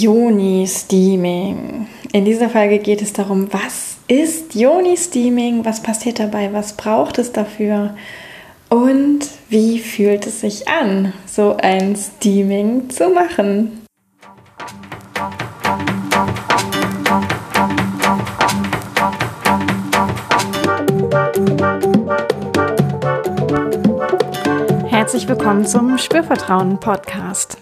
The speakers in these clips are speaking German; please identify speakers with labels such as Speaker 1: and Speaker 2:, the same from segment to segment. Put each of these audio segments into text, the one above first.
Speaker 1: Yoni-Steaming. In dieser Folge geht es darum, was ist Yoni-Steaming, was passiert dabei, was braucht es dafür und wie fühlt es sich an, so ein Steaming zu machen. Herzlich willkommen zum Spürvertrauen Podcast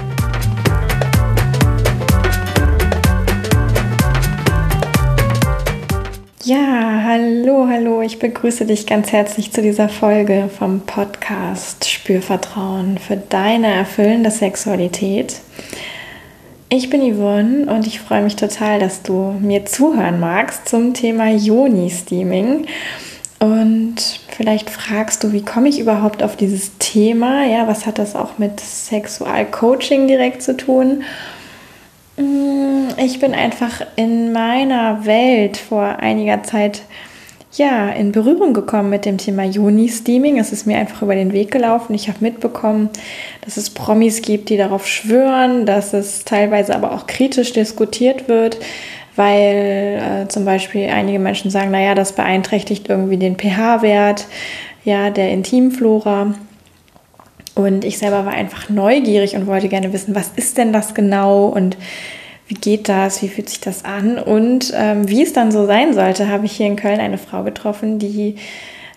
Speaker 1: Ja, hallo, hallo. Ich begrüße dich ganz herzlich zu dieser Folge vom Podcast Spürvertrauen für deine erfüllende Sexualität. Ich bin Yvonne und ich freue mich total, dass du mir zuhören magst zum Thema Yoni-Steaming. Und vielleicht fragst du, wie komme ich überhaupt auf dieses Thema? Ja, was hat das auch mit Sexualcoaching direkt zu tun? Mm, ich bin einfach in meiner Welt vor einiger Zeit ja, in Berührung gekommen mit dem Thema Juni-Steaming. Es ist mir einfach über den Weg gelaufen. Ich habe mitbekommen, dass es Promis gibt, die darauf schwören, dass es teilweise aber auch kritisch diskutiert wird, weil äh, zum Beispiel einige Menschen sagen, naja, das beeinträchtigt irgendwie den pH-Wert ja, der Intimflora. Und ich selber war einfach neugierig und wollte gerne wissen, was ist denn das genau und wie geht das, wie fühlt sich das an und ähm, wie es dann so sein sollte, habe ich hier in Köln eine Frau getroffen, die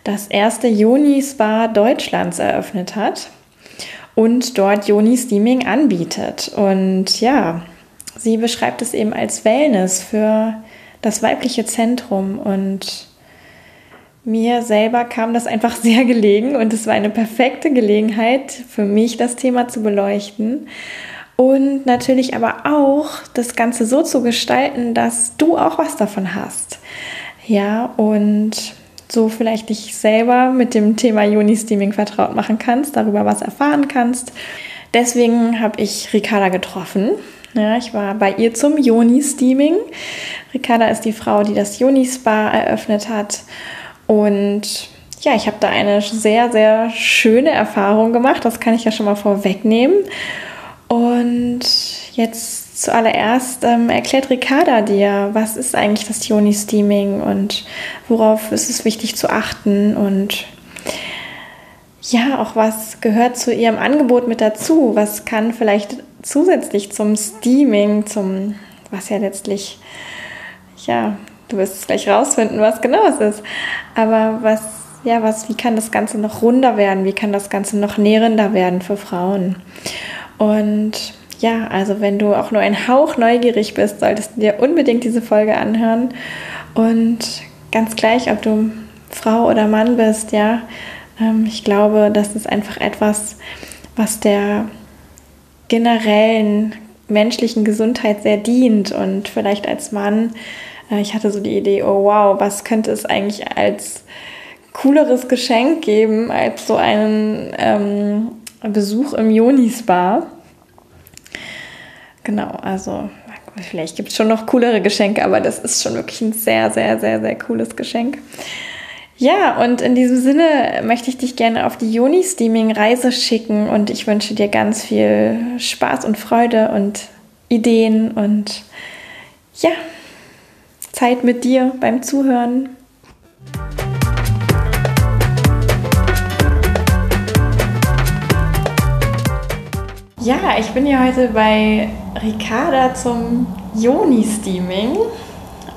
Speaker 1: das erste Joni-Spa Deutschlands eröffnet hat und dort Joni-Steaming anbietet. Und ja, sie beschreibt es eben als Wellness für das weibliche Zentrum und mir selber kam das einfach sehr gelegen und es war eine perfekte Gelegenheit für mich, das Thema zu beleuchten. Und natürlich aber auch das Ganze so zu gestalten, dass du auch was davon hast. Ja, und so vielleicht dich selber mit dem Thema Juni-Steaming vertraut machen kannst, darüber was erfahren kannst. Deswegen habe ich Ricarda getroffen. Ja, ich war bei ihr zum Joni-Steaming. Ricarda ist die Frau, die das Joni-Spa eröffnet hat. Und ja, ich habe da eine sehr, sehr schöne Erfahrung gemacht. Das kann ich ja schon mal vorwegnehmen. Und jetzt zuallererst ähm, erklärt Ricarda dir, was ist eigentlich das Joni-Steaming und worauf ist es wichtig zu achten und ja, auch was gehört zu ihrem Angebot mit dazu? Was kann vielleicht zusätzlich zum Steaming, zum, was ja letztlich, ja, Du wirst es gleich rausfinden, was genau es ist. Aber was, ja, was, wie kann das Ganze noch runder werden? Wie kann das Ganze noch nährender werden für Frauen? Und ja, also wenn du auch nur ein Hauch neugierig bist, solltest du dir unbedingt diese Folge anhören. Und ganz gleich, ob du Frau oder Mann bist, ja, ähm, ich glaube, das ist einfach etwas, was der generellen menschlichen Gesundheit sehr dient und vielleicht als Mann ich hatte so die Idee, oh wow, was könnte es eigentlich als cooleres Geschenk geben als so einen ähm, Besuch im Joni-Spa. Genau, also vielleicht gibt es schon noch coolere Geschenke, aber das ist schon wirklich ein sehr, sehr, sehr, sehr cooles Geschenk. Ja, und in diesem Sinne möchte ich dich gerne auf die Joni-Steaming-Reise schicken und ich wünsche dir ganz viel Spaß und Freude und Ideen und ja, Zeit mit dir beim Zuhören. Ja, ich bin hier heute bei Ricarda zum Joni-Steaming.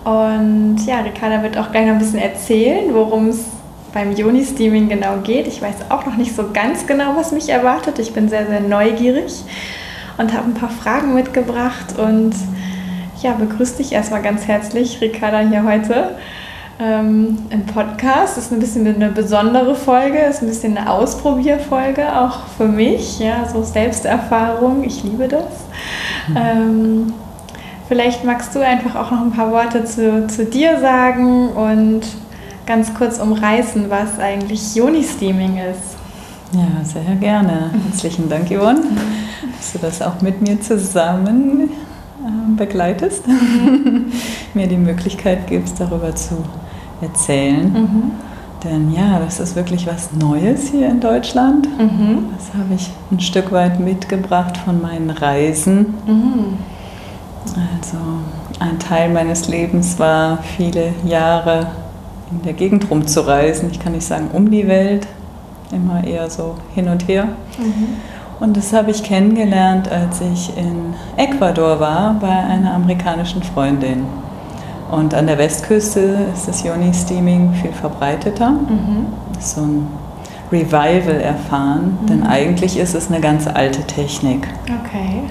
Speaker 1: Und ja, Ricarda wird auch gleich noch ein bisschen erzählen, worum es beim Joni-Steaming genau geht. Ich weiß auch noch nicht so ganz genau, was mich erwartet. Ich bin sehr, sehr neugierig und habe ein paar Fragen mitgebracht und ja, begrüße dich erstmal ganz herzlich, Ricarda, hier heute ähm, im Podcast. Das ist ein bisschen eine besondere Folge, ist ein bisschen eine Ausprobierfolge, auch für mich. Ja, so Selbsterfahrung, ich liebe das. Mhm. Ähm, vielleicht magst du einfach auch noch ein paar Worte zu, zu dir sagen und ganz kurz umreißen, was eigentlich Joni-Steaming ist.
Speaker 2: Ja, sehr gerne. Herzlichen Dank, Yvonne, dass du das auch mit mir zusammen begleitest, mir die Möglichkeit gibst, darüber zu erzählen. Mhm. Denn ja, das ist wirklich was Neues hier in Deutschland. Mhm. Das habe ich ein Stück weit mitgebracht von meinen Reisen. Mhm. Also ein Teil meines Lebens war viele Jahre in der Gegend rumzureisen. Ich kann nicht sagen um die Welt, immer eher so hin und her. Mhm. Und das habe ich kennengelernt, als ich in Ecuador war bei einer amerikanischen Freundin. Und an der Westküste ist das Yoni-Steaming viel verbreiteter. Mhm. So ein Revival erfahren, mhm. denn eigentlich ist es eine ganz alte Technik.
Speaker 1: Okay.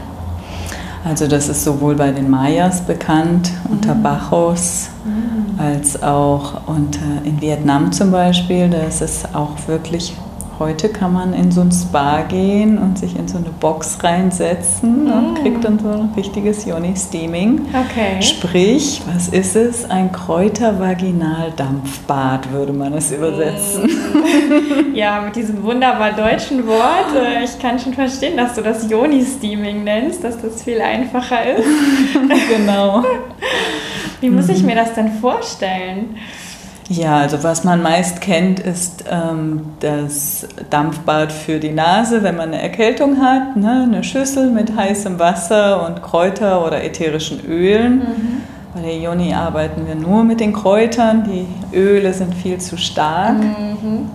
Speaker 2: Also das ist sowohl bei den Mayas bekannt, mhm. unter Bacchus, mhm. als auch unter, in Vietnam zum Beispiel. Da ist es auch wirklich Heute kann man in so ein Spa gehen und sich in so eine Box reinsetzen mm. und kriegt dann so ein richtiges Yoni-Steaming.
Speaker 1: Okay.
Speaker 2: Sprich, was ist es? Ein Kräutervaginaldampfbad, würde man es übersetzen.
Speaker 1: Mm. Ja, mit diesem wunderbar deutschen Wort. Äh, ich kann schon verstehen, dass du das Yoni-Steaming nennst, dass das viel einfacher ist.
Speaker 2: genau.
Speaker 1: Wie muss ich mhm. mir das denn vorstellen?
Speaker 2: Ja, also was man meist kennt, ist ähm, das Dampfbad für die Nase, wenn man eine Erkältung hat. Ne? Eine Schüssel mit heißem Wasser und Kräuter oder ätherischen Ölen. Mhm. Bei der Joni arbeiten wir nur mit den Kräutern. Die Öle sind viel zu stark. Mhm.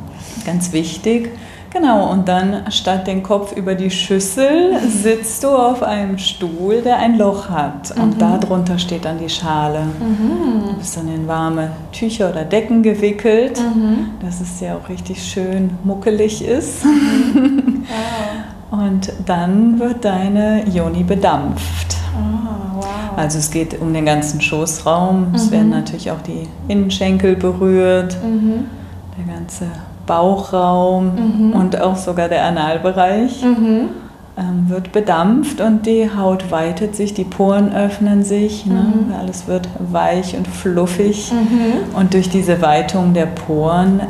Speaker 2: Ganz wichtig. Genau, und dann statt den Kopf über die Schüssel sitzt du auf einem Stuhl, der ein Loch hat. Und mhm. darunter steht dann die Schale. Mhm. Du bist dann in warme Tücher oder Decken gewickelt, mhm. dass es ja auch richtig schön muckelig ist. Mhm. Wow. Und dann wird deine Joni bedampft. Oh, wow. Also es geht um den ganzen Schoßraum. Es werden mhm. natürlich auch die Innenschenkel berührt, mhm. der ganze Bauchraum mhm. und auch sogar der Analbereich mhm. ähm, wird bedampft und die Haut weitet sich, die Poren öffnen sich, ne? mhm. alles wird weich und fluffig mhm. und durch diese Weitung der Poren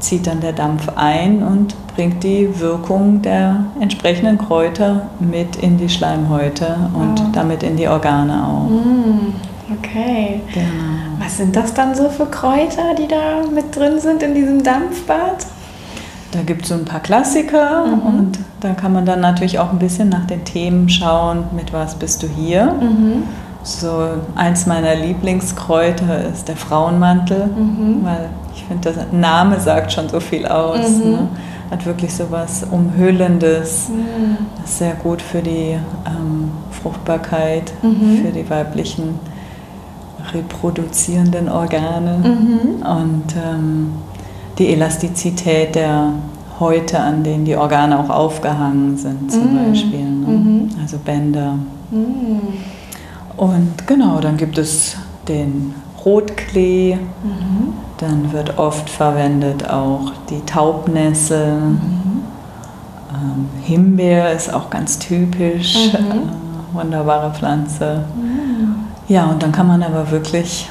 Speaker 2: zieht dann der Dampf ein und bringt die Wirkung der entsprechenden Kräuter mit in die Schleimhäute und oh. damit in die Organe auch.
Speaker 1: Okay. Genau. Was sind das dann so für Kräuter, die da mit drin sind in diesem Dampfbad?
Speaker 2: Da gibt es so ein paar Klassiker mhm. und da kann man dann natürlich auch ein bisschen nach den Themen schauen, mit was bist du hier. Mhm. So eins meiner Lieblingskräuter ist der Frauenmantel, mhm. weil ich finde, der Name sagt schon so viel aus. Mhm. Ne? Hat wirklich so was Umhüllendes. Mhm. Ist sehr gut für die ähm, Fruchtbarkeit, mhm. für die weiblichen reproduzierenden Organe mhm. und ähm, die Elastizität der Häute, an denen die Organe auch aufgehangen sind, zum mhm. Beispiel. Ne? Mhm. Also Bänder. Mhm. Und genau, dann gibt es den Rotklee, mhm. dann wird oft verwendet auch die Taubnessel. Mhm. Ähm, Himbeer ist auch ganz typisch, äh, wunderbare Pflanze. Ja, und dann kann man aber wirklich,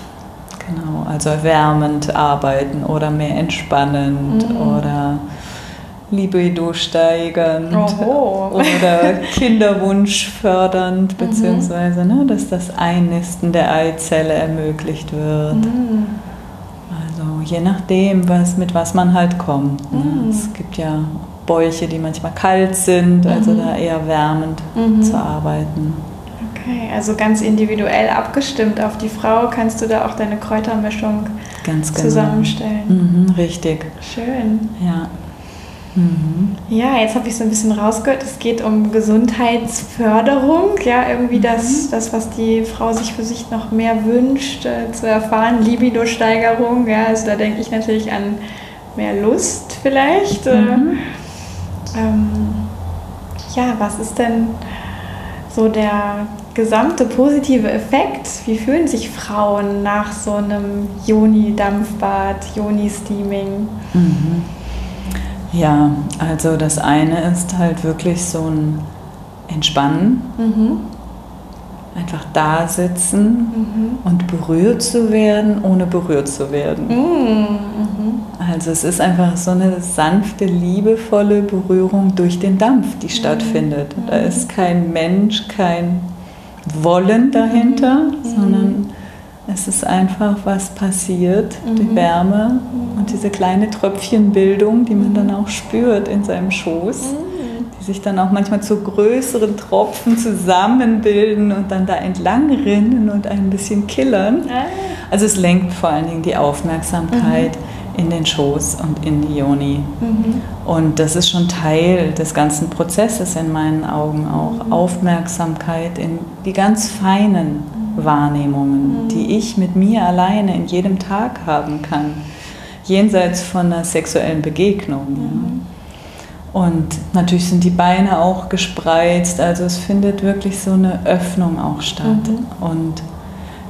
Speaker 2: genau, also erwärmend arbeiten oder mehr entspannend mhm. oder Libido steigernd Oho. oder Kinderwunsch fördernd, mhm. beziehungsweise ne, dass das Einnisten der Eizelle ermöglicht wird. Mhm. Also je nachdem, was, mit was man halt kommt. Ne. Mhm. Es gibt ja Bäuche, die manchmal kalt sind, also mhm. da eher wärmend mhm. zu arbeiten.
Speaker 1: Okay, also ganz individuell abgestimmt auf die Frau kannst du da auch deine Kräutermischung ganz genau. zusammenstellen.
Speaker 2: Mhm, richtig.
Speaker 1: Schön.
Speaker 2: Ja.
Speaker 1: Mhm. Ja, jetzt habe ich so ein bisschen rausgehört, es geht um Gesundheitsförderung, ja, irgendwie mhm. das, das, was die Frau sich für sich noch mehr wünscht äh, zu erfahren, Libido-Steigerung, ja, also da denke ich natürlich an mehr Lust vielleicht. Äh, mhm. ähm, ja, was ist denn so der gesamte positive Effekt, wie fühlen sich Frauen nach so einem Joni-Dampfbad, Joni-Steaming? Mhm.
Speaker 2: Ja, also das eine ist halt wirklich so ein Entspannen. Mhm. Einfach da sitzen mhm. und berührt zu werden, ohne berührt zu werden. Mhm. Also es ist einfach so eine sanfte, liebevolle Berührung durch den Dampf, die mhm. stattfindet. Da ist kein Mensch, kein Wollen dahinter, mhm. sondern es ist einfach, was passiert, mhm. die Wärme mhm. und diese kleine Tröpfchenbildung, die man dann auch spürt in seinem Schoß, mhm. die sich dann auch manchmal zu größeren Tropfen zusammenbilden und dann da entlang rinnen und ein bisschen killern. Ah. Also es lenkt vor allen Dingen die Aufmerksamkeit mhm. In den Schoß und in die Yoni. Mhm. Und das ist schon Teil des ganzen Prozesses in meinen Augen auch. Mhm. Aufmerksamkeit in die ganz feinen Wahrnehmungen, mhm. die ich mit mir alleine in jedem Tag haben kann, jenseits von einer sexuellen Begegnung. Mhm. Und natürlich sind die Beine auch gespreizt, also es findet wirklich so eine Öffnung auch statt. Mhm. Und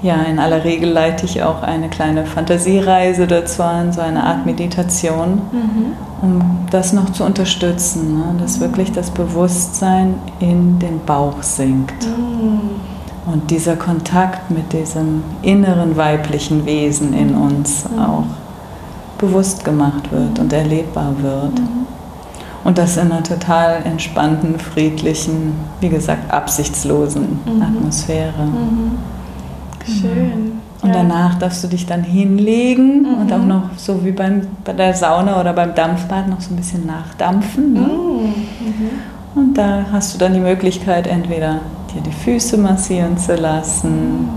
Speaker 2: ja, in aller Regel leite ich auch eine kleine Fantasiereise dazu an, so eine Art Meditation, mhm. um das noch zu unterstützen, ne? dass wirklich das Bewusstsein in den Bauch sinkt. Mhm. Und dieser Kontakt mit diesem inneren weiblichen Wesen in uns mhm. auch bewusst gemacht wird und erlebbar wird. Mhm. Und das in einer total entspannten, friedlichen, wie gesagt, absichtslosen mhm. Atmosphäre.
Speaker 1: Mhm. Schön.
Speaker 2: Und ja. danach darfst du dich dann hinlegen mhm. und auch noch so wie beim, bei der Sauna oder beim Dampfbad noch so ein bisschen nachdampfen. Ne? Mhm. Und da hast du dann die Möglichkeit, entweder dir die Füße massieren zu lassen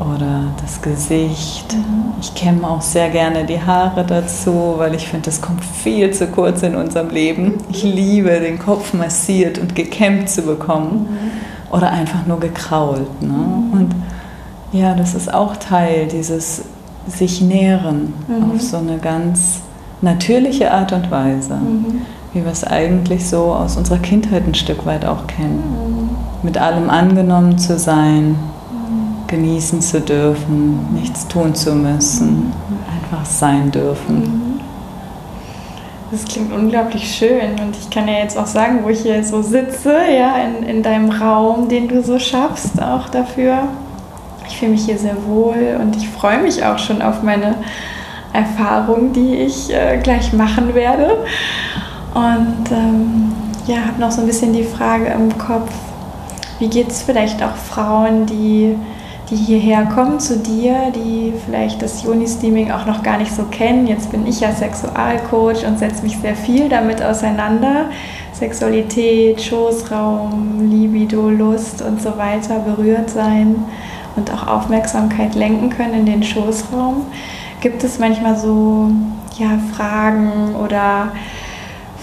Speaker 2: oder das Gesicht. Ich kämme auch sehr gerne die Haare dazu, weil ich finde, das kommt viel zu kurz in unserem Leben. Ich liebe, den Kopf massiert und gekämmt zu bekommen oder einfach nur gekrault. Ne? Und ja, das ist auch Teil dieses sich nähren mhm. auf so eine ganz natürliche Art und Weise, mhm. wie wir es eigentlich so aus unserer Kindheit ein Stück weit auch kennen. Mhm mit allem angenommen zu sein, genießen zu dürfen, nichts tun zu müssen, einfach sein dürfen.
Speaker 1: Das klingt unglaublich schön und ich kann ja jetzt auch sagen, wo ich hier so sitze, ja, in, in deinem Raum, den du so schaffst, auch dafür. Ich fühle mich hier sehr wohl und ich freue mich auch schon auf meine Erfahrung, die ich äh, gleich machen werde. Und ähm, ja, habe noch so ein bisschen die Frage im Kopf, wie geht es vielleicht auch Frauen, die, die hierher kommen zu dir, die vielleicht das Joni-Steaming auch noch gar nicht so kennen? Jetzt bin ich ja Sexualcoach und setze mich sehr viel damit auseinander. Sexualität, Schoßraum, Libido, Lust und so weiter, berührt sein und auch Aufmerksamkeit lenken können in den Schoßraum. Gibt es manchmal so ja, Fragen oder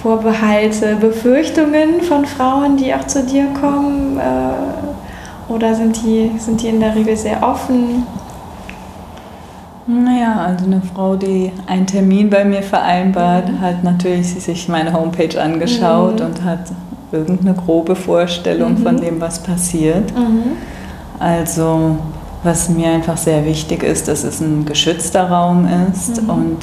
Speaker 1: Vorbehalte, Befürchtungen von Frauen, die auch zu dir kommen? Äh, oder sind die, sind die in der Regel sehr offen?
Speaker 2: Naja, also eine Frau, die einen Termin bei mir vereinbart, mhm. hat natürlich sich meine Homepage angeschaut mhm. und hat irgendeine grobe Vorstellung mhm. von dem, was passiert. Mhm. Also was mir einfach sehr wichtig ist, dass es ein geschützter Raum ist mhm. und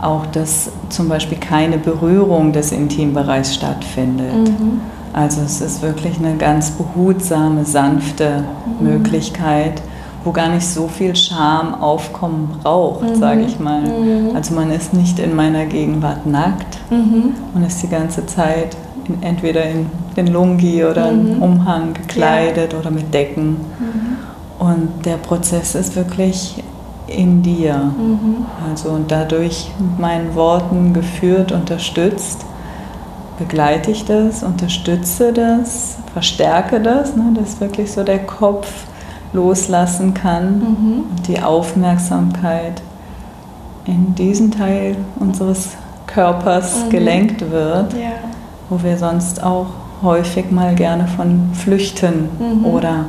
Speaker 2: auch, dass zum Beispiel keine Berührung des Intimbereichs stattfindet. Mhm. Also es ist wirklich eine ganz behutsame, sanfte mhm. Möglichkeit, wo gar nicht so viel Scham aufkommen braucht, mhm. sage ich mal. Mhm. Also man ist nicht in meiner Gegenwart nackt, mhm. man ist die ganze Zeit entweder in den Lungi oder im mhm. Umhang gekleidet ja. oder mit Decken. Und der Prozess ist wirklich in dir. Mhm. Also und dadurch mit meinen Worten geführt, unterstützt, begleite ich das, unterstütze das, verstärke das, ne, dass wirklich so der Kopf loslassen kann mhm. und die Aufmerksamkeit in diesen Teil unseres Körpers mhm. gelenkt wird, ja. Wo wir sonst auch häufig mal gerne von flüchten mhm. oder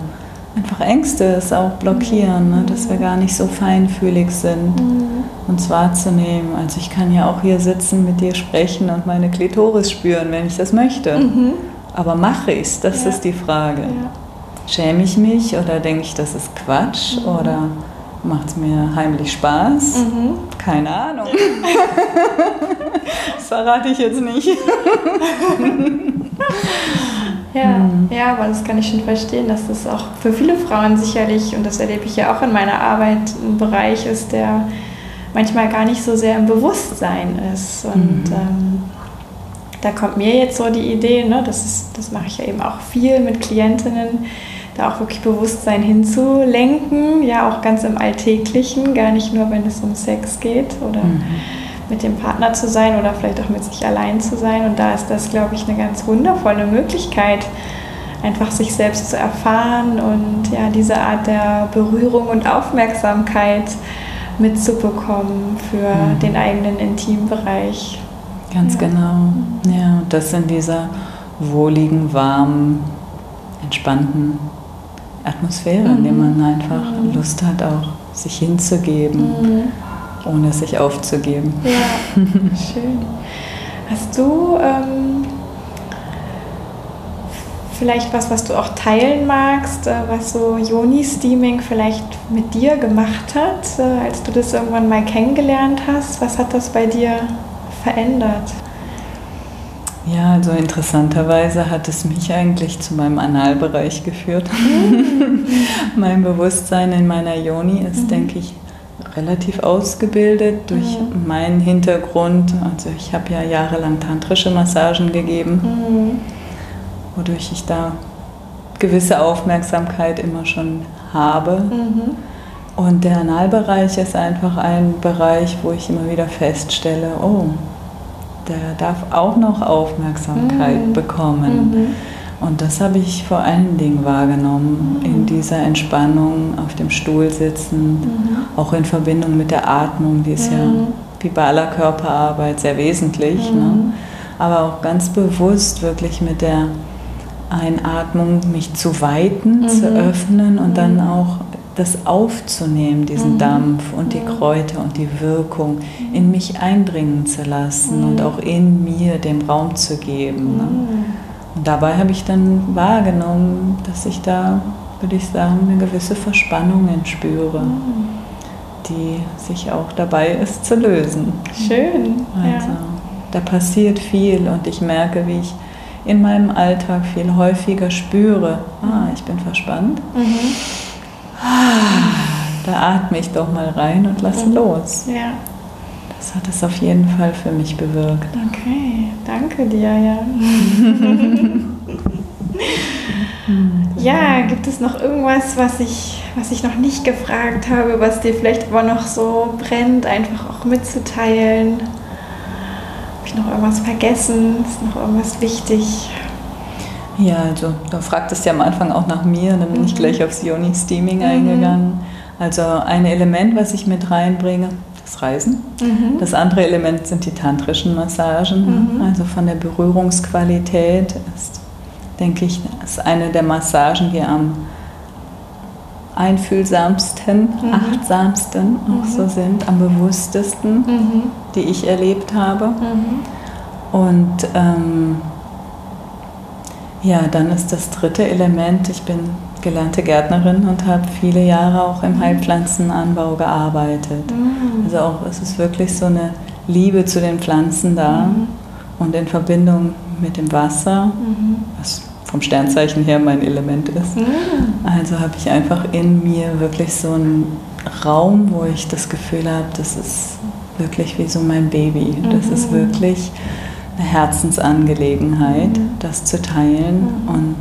Speaker 2: einfach Ängste es auch blockieren, ne? dass wir gar nicht so feinfühlig sind, mhm. uns wahrzunehmen. Also ich kann ja auch hier sitzen, mit dir sprechen und meine Klitoris spüren, wenn ich das möchte. Mhm. Aber mache ich es? Das ja. ist die Frage. Ja. Schäme ich mich oder denke ich, das ist Quatsch mhm. oder macht es mir heimlich Spaß? Mhm. Keine Ahnung. das verrate ich jetzt nicht.
Speaker 1: Ja, mhm. ja, aber das kann ich schon verstehen, dass das auch für viele Frauen sicherlich, und das erlebe ich ja auch in meiner Arbeit, ein Bereich ist, der manchmal gar nicht so sehr im Bewusstsein ist. Und mhm. ähm, da kommt mir jetzt so die Idee, ne, das, ist, das mache ich ja eben auch viel mit Klientinnen, da auch wirklich Bewusstsein hinzulenken, ja auch ganz im Alltäglichen, gar nicht nur, wenn es um Sex geht oder mhm. mit dem Partner zu sein oder vielleicht auch mit sich allein zu sein. Und da ist das, glaube ich, eine ganz wundervolle Möglichkeit, einfach sich selbst zu erfahren und ja, diese Art der Berührung und Aufmerksamkeit mitzubekommen für mhm. den eigenen Intimbereich.
Speaker 2: Ganz ja. genau. Ja, das in dieser wohligen, warmen, entspannten Atmosphäre, mhm. in der man einfach mhm. Lust hat, auch sich hinzugeben, mhm. ohne sich aufzugeben.
Speaker 1: Ja, schön. Hast du ähm, vielleicht was, was du auch teilen magst, äh, was so Joni-Steaming vielleicht mit dir gemacht hat, äh, als du das irgendwann mal kennengelernt hast? Was hat das bei dir verändert?
Speaker 2: Ja, also interessanterweise hat es mich eigentlich zu meinem Analbereich geführt. Mhm. mein Bewusstsein in meiner Yoni ist, mhm. denke ich, relativ ausgebildet durch mhm. meinen Hintergrund. Also ich habe ja jahrelang tantrische Massagen gegeben, mhm. wodurch ich da gewisse Aufmerksamkeit immer schon habe. Mhm. Und der Analbereich ist einfach ein Bereich, wo ich immer wieder feststelle, oh, der darf auch noch Aufmerksamkeit mhm. bekommen. Mhm. Und das habe ich vor allen Dingen wahrgenommen mhm. in dieser Entspannung auf dem Stuhl sitzend, mhm. auch in Verbindung mit der Atmung, die ist ja mhm. wie bei aller Körperarbeit sehr wesentlich, ne? Mhm. aber auch ganz bewusst wirklich mit der Einatmung mich zu weiten, zu öffnen und dann auch das aufzunehmen, diesen mhm. Dampf und die Kräuter und die Wirkung in mich eindringen zu lassen mhm. und auch in mir dem Raum zu geben. Ne? Mhm. Und dabei habe ich dann wahrgenommen, dass ich da, würde ich sagen, eine gewisse Verspannung spüre, mhm. die sich auch dabei ist zu lösen.
Speaker 1: Schön.
Speaker 2: Also, ja. da passiert viel und ich merke, wie ich in meinem Alltag viel häufiger spüre, ah, ich bin verspannt. Mhm da atme ich doch mal rein und lasse mhm. los.
Speaker 1: Ja.
Speaker 2: Das hat es auf jeden Fall für mich bewirkt.
Speaker 1: Okay, danke dir, ja. ja, gibt es noch irgendwas, was ich, was ich noch nicht gefragt habe, was dir vielleicht aber noch so brennt, einfach auch mitzuteilen? Habe ich noch irgendwas vergessen? Ist noch irgendwas wichtig?
Speaker 2: Ja, also du fragtest ja am Anfang auch nach mir, dann bin mhm. ich gleich aufs Yoni Steaming mhm. eingegangen. Also ein Element, was ich mit reinbringe, das Reisen. Mhm. Das andere Element sind die tantrischen Massagen. Mhm. Also von der Berührungsqualität ist, denke ich, ist eine der Massagen, die am einfühlsamsten, mhm. achtsamsten auch so mhm. sind, am bewusstesten, die ich erlebt habe. Und ähm, ja, dann ist das dritte Element, ich bin gelernte Gärtnerin und habe viele Jahre auch im Heilpflanzenanbau gearbeitet. Mhm. Also auch es ist wirklich so eine Liebe zu den Pflanzen da mhm. und in Verbindung mit dem Wasser, mhm. was vom Sternzeichen her mein Element ist. Mhm. Also habe ich einfach in mir wirklich so einen Raum, wo ich das Gefühl habe, das ist wirklich wie so mein Baby. Das ist mhm. wirklich Herzensangelegenheit, mhm. das zu teilen. Mhm. Und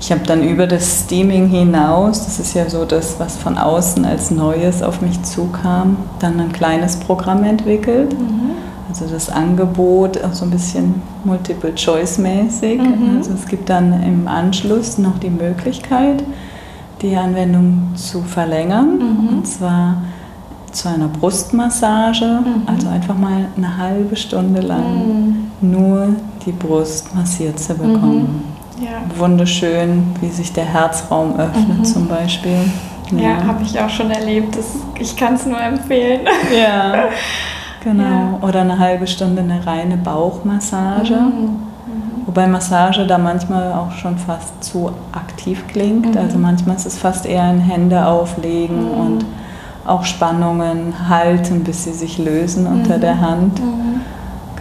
Speaker 2: ich habe dann über das Steaming hinaus, das ist ja so das, was von außen als Neues auf mich zukam, dann ein kleines Programm entwickelt. Mhm. Also das Angebot auch so ein bisschen Multiple-Choice-mäßig. Mhm. Also es gibt dann im Anschluss noch die Möglichkeit, die Anwendung zu verlängern. Mhm. Und zwar zu einer Brustmassage, mhm. also einfach mal eine halbe Stunde lang mhm. Nur die Brust massiert zu bekommen. Mhm. Ja. Wunderschön, wie sich der Herzraum öffnet mhm. zum Beispiel.
Speaker 1: Ja, ja habe ich auch schon erlebt. Das, ich kann es nur empfehlen.
Speaker 2: Ja, genau. Ja. Oder eine halbe Stunde eine reine Bauchmassage. Mhm. Mhm. Wobei Massage da manchmal auch schon fast zu aktiv klingt. Also manchmal ist es fast eher ein Hände auflegen und auch Spannungen halten, bis sie sich lösen unter mhm. der Hand.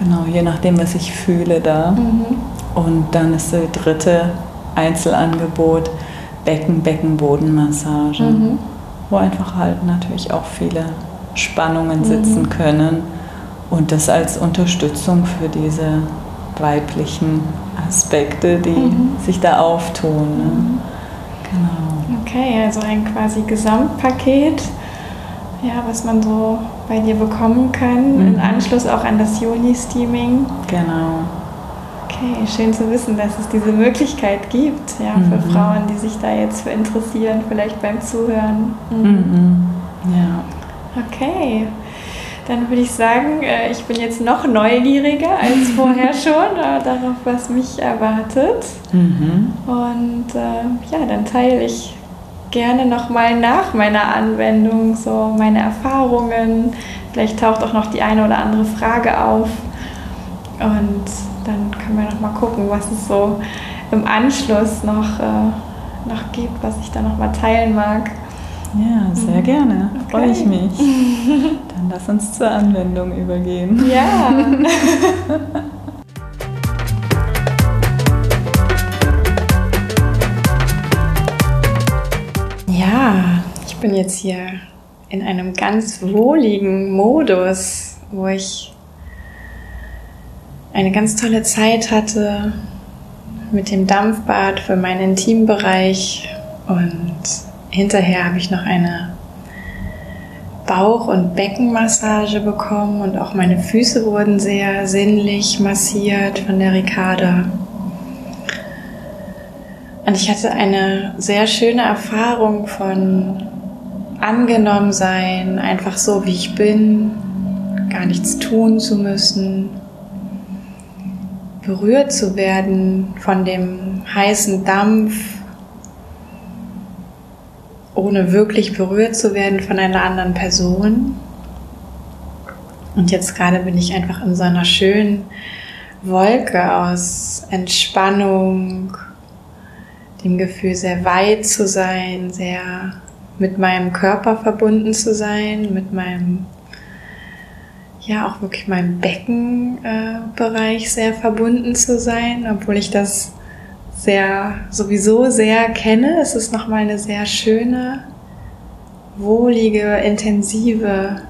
Speaker 2: Mhm. Genau, je nachdem, was ich fühle da. Mhm. Und dann ist das dritte Einzelangebot Becken, Beckenbodenmassage, mhm. wo einfach halt natürlich auch viele Spannungen mhm. sitzen können und das als Unterstützung für diese weiblichen Aspekte, die mhm. sich da auftun. Ne? Genau.
Speaker 1: Okay, also ein quasi Gesamtpaket, ja, was man so bei dir bekommen kann, mhm. im Anschluss auch an das Juni-Steaming.
Speaker 2: Genau.
Speaker 1: Okay, schön zu wissen, dass es diese Möglichkeit gibt, ja, mhm. für Frauen, die sich da jetzt für interessieren, vielleicht beim Zuhören.
Speaker 2: Mhm. mhm. Ja.
Speaker 1: Okay. Dann würde ich sagen, äh, ich bin jetzt noch neugieriger als vorher schon äh, darauf, was mich erwartet. Mhm. Und äh, ja, dann teile ich gerne nochmal nach meiner Anwendung so meine Erfahrungen. Vielleicht taucht auch noch die eine oder andere Frage auf. Und dann können wir nochmal gucken, was es so im Anschluss noch, noch gibt, was ich da nochmal teilen mag.
Speaker 2: Ja, sehr mhm. gerne. Okay. Freue ich mich. Dann lass uns zur Anwendung übergehen.
Speaker 1: Ja, bin jetzt hier in einem ganz wohligen Modus, wo ich eine ganz tolle Zeit hatte mit dem Dampfbad für meinen Intimbereich und hinterher habe ich noch eine Bauch- und Beckenmassage bekommen und auch meine Füße wurden sehr sinnlich massiert von der Ricarda. Und ich hatte eine sehr schöne Erfahrung von angenommen sein, einfach so wie ich bin, gar nichts tun zu müssen, berührt zu werden von dem heißen Dampf ohne wirklich berührt zu werden von einer anderen Person. Und jetzt gerade bin ich einfach in so einer schönen Wolke aus Entspannung, dem Gefühl, sehr weit zu sein, sehr mit meinem Körper verbunden zu sein, mit meinem, ja, auch wirklich meinem Beckenbereich äh, sehr verbunden zu sein, obwohl ich das sehr, sowieso sehr kenne. Es ist nochmal eine sehr schöne, wohlige, intensive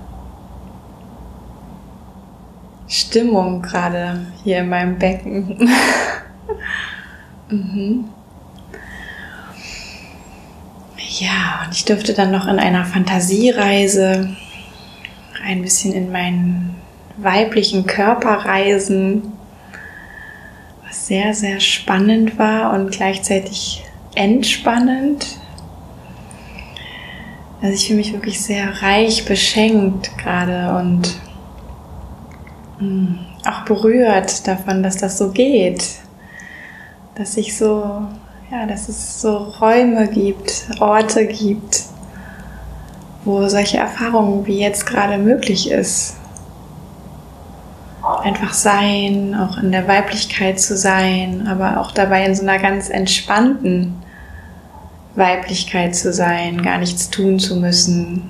Speaker 1: Stimmung gerade hier in meinem Becken. mhm. Ja, und ich dürfte dann noch in einer Fantasiereise ein bisschen in meinen weiblichen Körper reisen sehr, sehr spannend war und gleichzeitig entspannend. Also ich fühle mich wirklich sehr reich beschenkt gerade und mm, auch berührt davon, dass das so geht. Dass ich so, ja, dass es so Räume gibt, Orte gibt, wo solche Erfahrungen wie jetzt gerade möglich ist einfach sein, auch in der Weiblichkeit zu sein, aber auch dabei in so einer ganz entspannten Weiblichkeit zu sein, gar nichts tun zu müssen.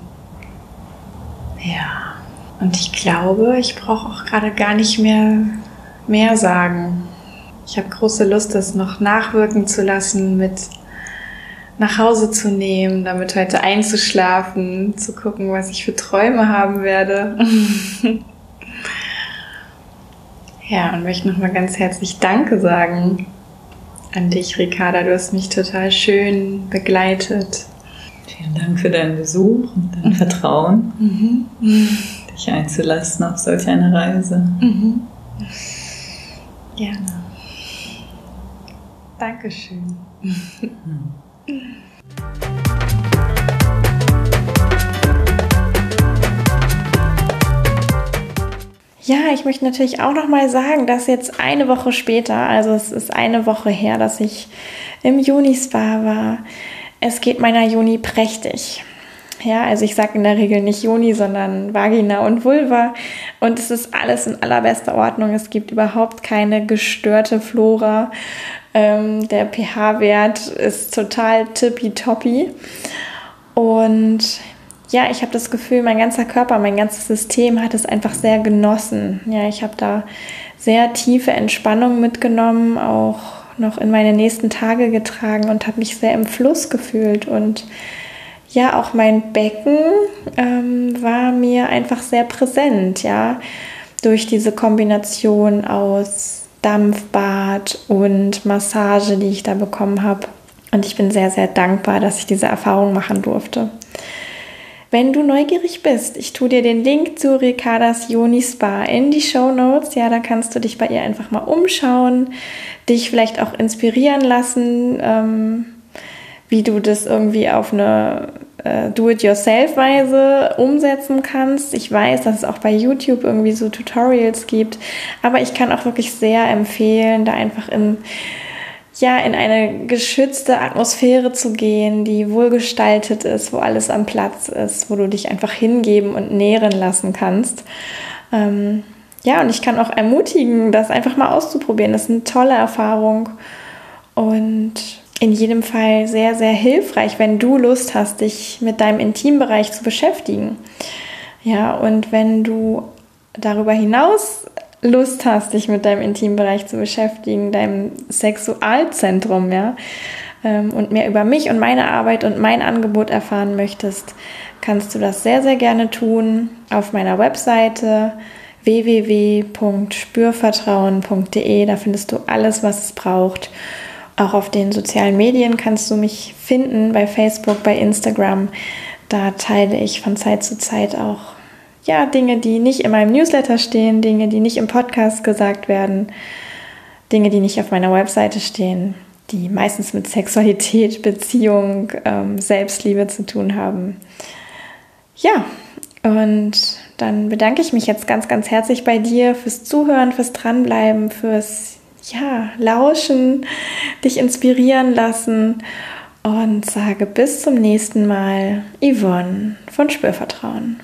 Speaker 1: Ja, und ich glaube, ich brauche auch gerade gar nicht mehr mehr sagen. Ich habe große Lust, das noch nachwirken zu lassen, mit nach Hause zu nehmen, damit heute einzuschlafen, zu gucken, was ich für Träume haben werde. Ja, und möchte nochmal ganz herzlich Danke sagen an dich, Ricarda. Du hast mich total schön begleitet.
Speaker 2: Vielen Dank für deinen Besuch und dein mhm. Vertrauen, mhm. dich einzulassen auf solch eine Reise. Mhm.
Speaker 1: Gerne. Dankeschön. Ja, ich möchte natürlich auch noch mal sagen, dass jetzt eine Woche später, also es ist eine Woche her, dass ich im Juni-Spa war. Es geht meiner Juni prächtig. Ja, also ich sage in der Regel nicht Juni, sondern Vagina und Vulva. Und es ist alles in allerbester Ordnung. Es gibt überhaupt keine gestörte Flora. Ähm, der pH-Wert ist total tippitoppi. Und ja, ich habe das Gefühl, mein ganzer Körper, mein ganzes System hat es einfach sehr genossen. Ja, ich habe da sehr tiefe Entspannung mitgenommen, auch noch in meine nächsten Tage getragen und habe mich sehr im Fluss gefühlt. Und ja, auch mein Becken ähm, war mir einfach sehr präsent, ja, durch diese Kombination aus Dampfbad und Massage, die ich da bekommen habe. Und ich bin sehr, sehr dankbar, dass ich diese Erfahrung machen durfte. Wenn du neugierig bist, ich tue dir den Link zu Ricardas Yoni Spa in die Show Notes. Ja, da kannst du dich bei ihr einfach mal umschauen, dich vielleicht auch inspirieren lassen, ähm, wie du das irgendwie auf eine äh, Do-it-yourself-Weise umsetzen kannst. Ich weiß, dass es auch bei YouTube irgendwie so Tutorials gibt, aber ich kann auch wirklich sehr empfehlen, da einfach in ja, in eine geschützte Atmosphäre zu gehen, die wohlgestaltet ist, wo alles am Platz ist, wo du dich einfach hingeben und nähren lassen kannst. Ähm, ja, und ich kann auch ermutigen, das einfach mal auszuprobieren. Das ist eine tolle Erfahrung und in jedem Fall sehr, sehr hilfreich, wenn du Lust hast, dich mit deinem Intimbereich zu beschäftigen. Ja, und wenn du darüber hinaus Lust hast, dich mit deinem Intimbereich zu beschäftigen, deinem Sexualzentrum, ja, ähm, und mehr über mich und meine Arbeit und mein Angebot erfahren möchtest, kannst du das sehr, sehr gerne tun auf meiner Webseite www.spürvertrauen.de. Da findest du alles, was es braucht. Auch auf den sozialen Medien kannst du mich finden, bei Facebook, bei Instagram. Da teile ich von Zeit zu Zeit auch ja, Dinge, die nicht in meinem Newsletter stehen, Dinge, die nicht im Podcast gesagt werden, Dinge, die nicht auf meiner Webseite stehen, die meistens mit Sexualität, Beziehung, ähm, Selbstliebe zu tun haben. Ja, und dann bedanke ich mich jetzt ganz, ganz herzlich bei dir fürs Zuhören, fürs Dranbleiben, fürs ja, Lauschen, dich inspirieren lassen und sage bis zum nächsten Mal, Yvonne von Spürvertrauen.